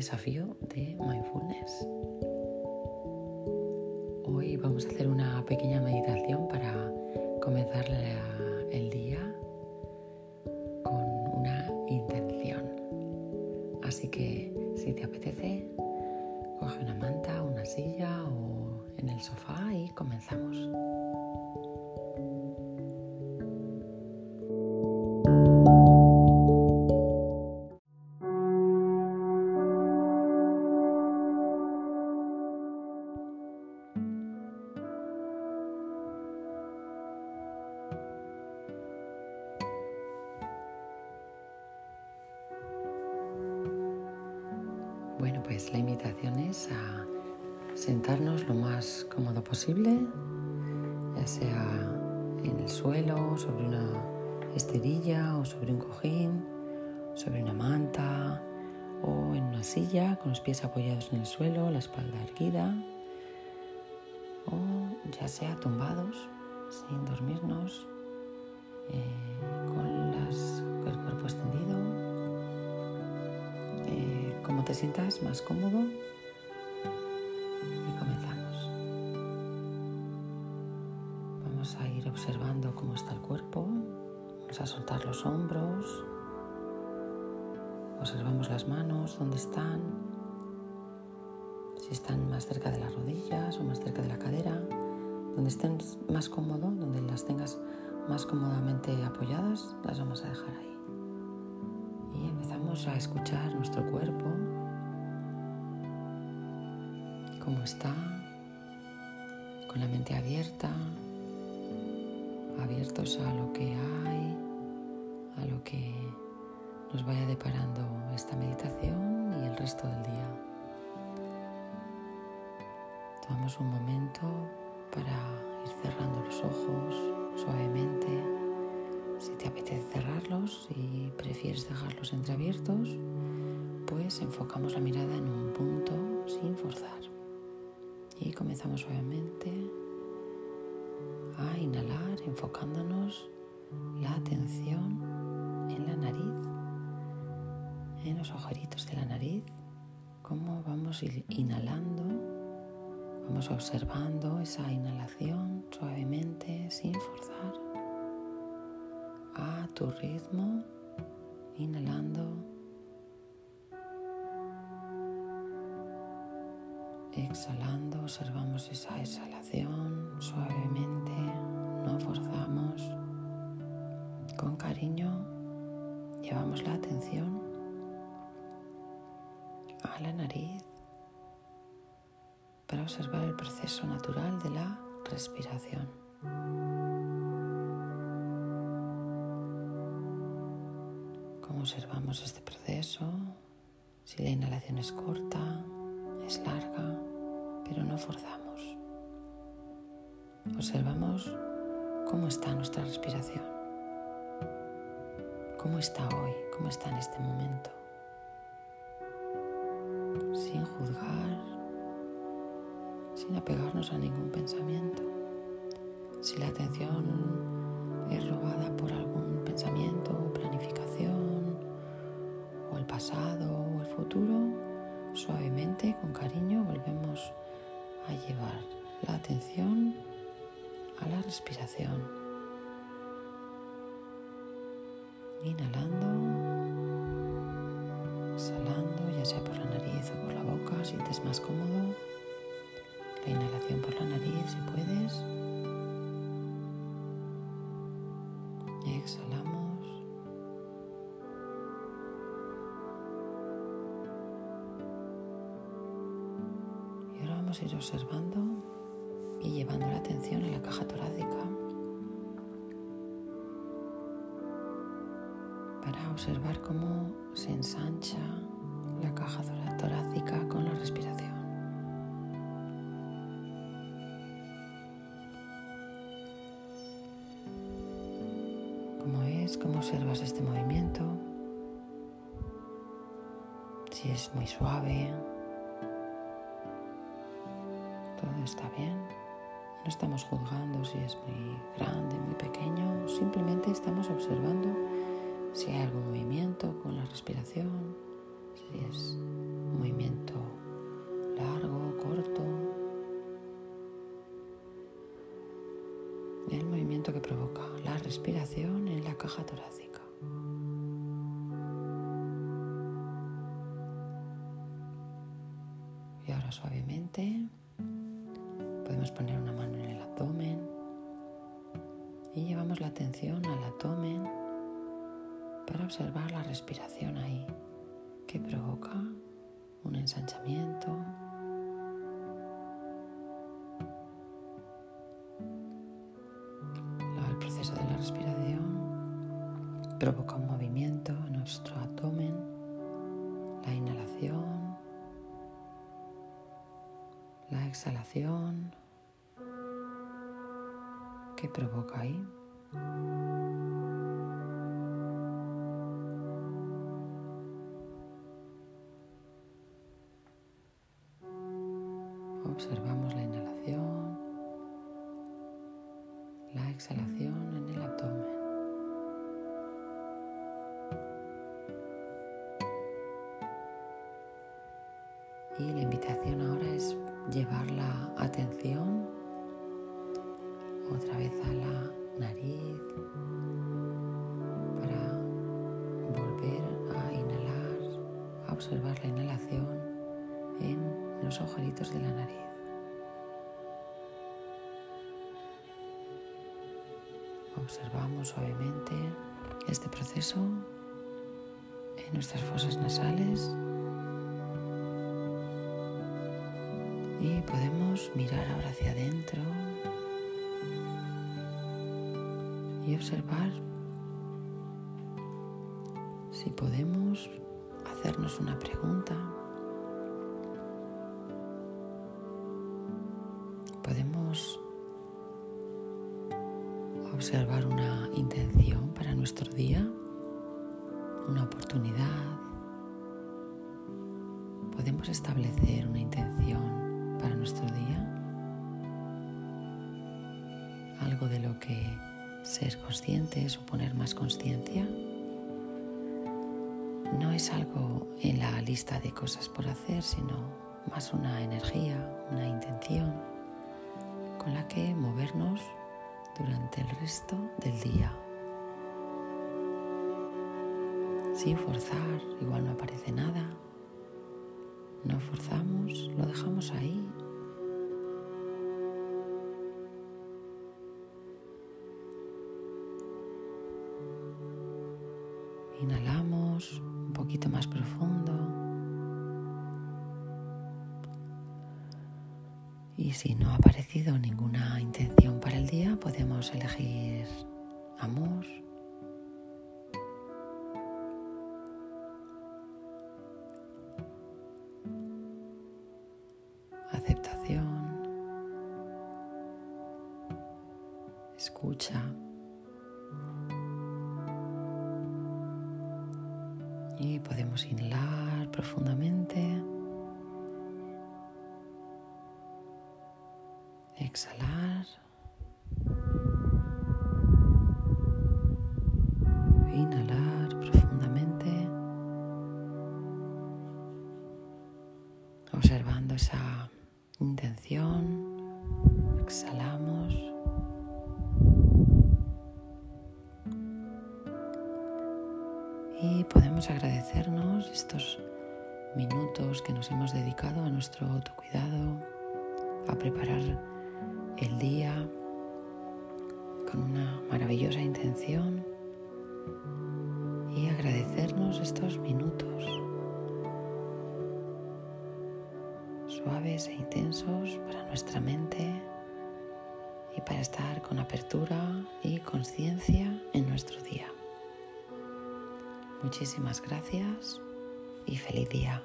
desafío de mindfulness. Hoy vamos a hacer una pequeña meditación para comenzar el día con una intención. Así que si te apetece, coge una manta, una silla o en el sofá y comenzamos. Bueno, pues la invitación es a sentarnos lo más cómodo posible, ya sea en el suelo, sobre una esterilla o sobre un cojín, sobre una manta o en una silla con los pies apoyados en el suelo, la espalda erguida o ya sea tumbados sin dormirnos eh, con el cuerpo extendido te sientas más cómodo y comenzamos. Vamos a ir observando cómo está el cuerpo, vamos a soltar los hombros, observamos las manos, dónde están, si están más cerca de las rodillas o más cerca de la cadera, donde estén más cómodo, donde las tengas más cómodamente apoyadas, las vamos a dejar ahí. A escuchar nuestro cuerpo, cómo está, con la mente abierta, abiertos a lo que hay, a lo que nos vaya deparando esta meditación y el resto del día. Tomamos un momento para ir cerrando los ojos suavemente si te apetece cerrarlos y prefieres dejarlos entreabiertos, pues enfocamos la mirada en un punto sin forzar. Y comenzamos suavemente a inhalar enfocándonos la atención en la nariz, en los agujeritos de la nariz, cómo vamos inhalando, vamos observando esa inhalación suavemente sin forzar a tu ritmo, inhalando, exhalando, observamos esa exhalación suavemente, no forzamos, con cariño llevamos la atención a la nariz para observar el proceso natural de la respiración. observamos este proceso, si la inhalación es corta, es larga, pero no forzamos. Observamos cómo está nuestra respiración, cómo está hoy, cómo está en este momento, sin juzgar, sin apegarnos a ningún pensamiento. Si la atención es robada por algún pensamiento o planificación, pasado o el futuro, suavemente, con cariño, volvemos a llevar la atención a la respiración. Inhalando, ir observando y llevando la atención a la caja torácica para observar cómo se ensancha la caja torácica con la respiración. ¿Cómo es? ¿Cómo observas este movimiento? Si es muy suave, está bien. No estamos juzgando si es muy grande, muy pequeño, simplemente estamos observando si hay algún movimiento con la respiración, si es un movimiento largo, corto, el movimiento que provoca la respiración en la caja torácica. Y ahora suavemente podemos poner una mano en el abdomen y llevamos la atención al abdomen para observar la respiración ahí que provoca un ensanchamiento Provoca un movimiento en nuestro abdomen, la inhalación, la exhalación. ¿Qué provoca ahí? Observamos la inhalación, la exhalación en el abdomen. Y la invitación ahora es llevar la atención observar la inhalación en los agujeritos de la nariz. Observamos suavemente este proceso en nuestras fosas nasales Y podemos mirar ahora hacia adentro y observar si podemos hacernos una pregunta. Podemos observar una intención para nuestro día, una oportunidad. Podemos establecer una intención para nuestro día? ¿Algo de lo que ser consciente es o poner más conciencia? No es algo en la lista de cosas por hacer, sino más una energía, una intención con la que movernos durante el resto del día. Sin forzar, igual no aparece nada, no forzamos, lo dejamos ahí. Inhalamos poquito más profundo. Y si no ha aparecido ninguna intención para el día, podemos elegir amor, escucha. Y podemos inhalar profundamente. Exhalar. Inhalar profundamente. Observando esa intención. Exhalamos. Podemos agradecernos estos minutos que nos hemos dedicado a nuestro autocuidado, a preparar el día con una maravillosa intención y agradecernos estos minutos suaves e intensos para nuestra mente y para estar con apertura y conciencia en nuestro día. Muchísimas gracias y feliz día.